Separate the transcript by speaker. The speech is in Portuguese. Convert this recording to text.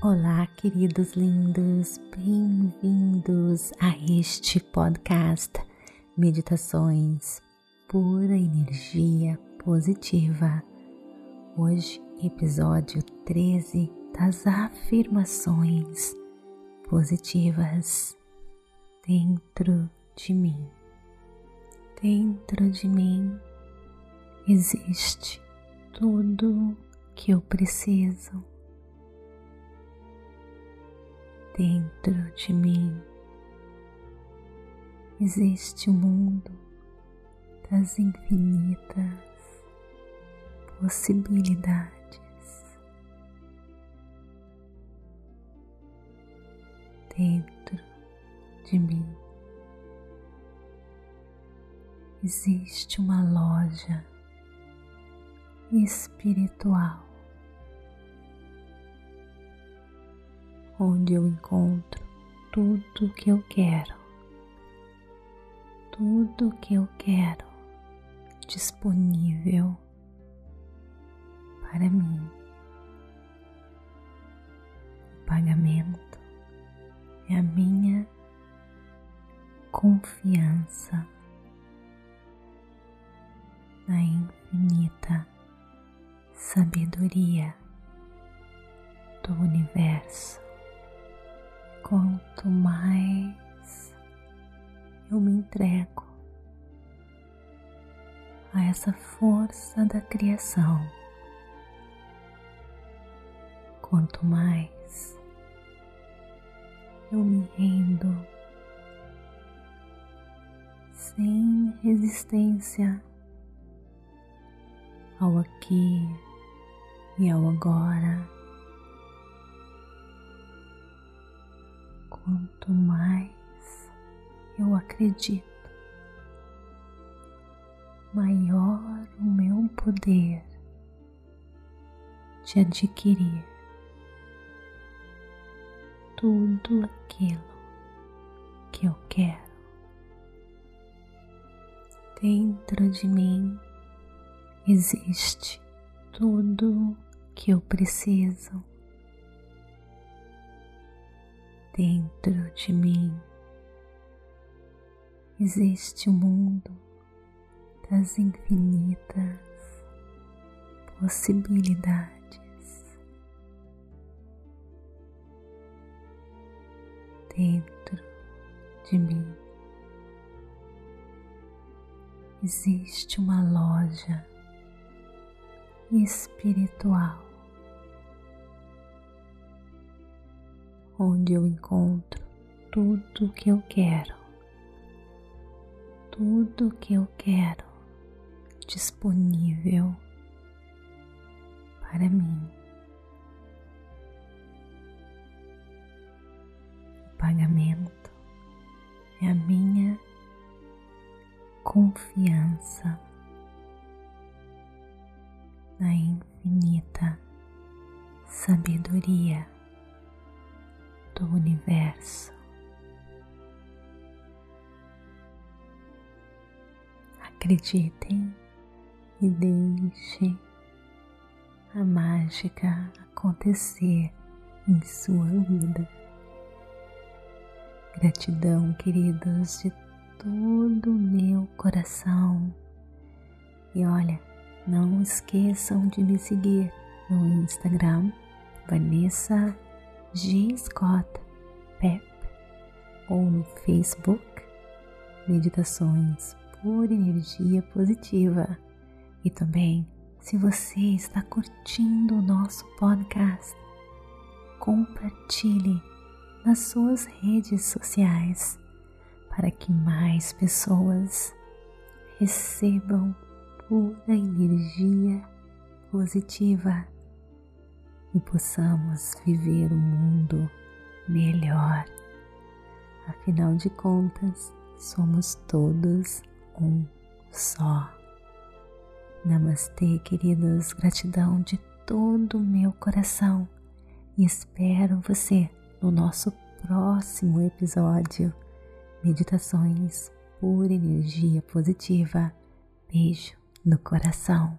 Speaker 1: Olá, queridos lindos, bem-vindos a este podcast Meditações Pura Energia Positiva. Hoje, episódio 13 das afirmações positivas dentro de mim. Dentro de mim existe tudo que eu preciso. Dentro de mim. Existe o um mundo das infinitas possibilidades. Dentro de mim. Existe uma loja espiritual, onde eu encontro tudo que eu quero, tudo que eu quero disponível para mim. O pagamento é a minha confiança na infinita sabedoria do universo. Quanto mais eu me entrego a essa força da criação, quanto mais eu me rendo sem resistência ao aqui e ao agora. Quanto mais eu acredito, maior o meu poder de adquirir tudo aquilo que eu quero dentro de mim. Existe tudo que eu preciso dentro de mim. Existe o um mundo das infinitas possibilidades. Dentro de mim existe uma loja espiritual, onde eu encontro tudo o que eu quero, tudo o que eu quero disponível para mim. O pagamento é a minha confiança na infinita sabedoria universo. Acreditem e deixe a mágica acontecer em sua vida. Gratidão, queridos, de todo o meu coração. E olha, não esqueçam de me seguir no Instagram Vanessa G. Scott Pep ou no Facebook Meditações por Energia Positiva. E também, se você está curtindo o nosso podcast, compartilhe nas suas redes sociais para que mais pessoas recebam pura energia positiva e possamos viver um mundo melhor. Afinal de contas, somos todos um só. Namastê, queridos, gratidão de todo o meu coração e espero você no nosso próximo episódio. Meditações por energia positiva. Beijo no coração.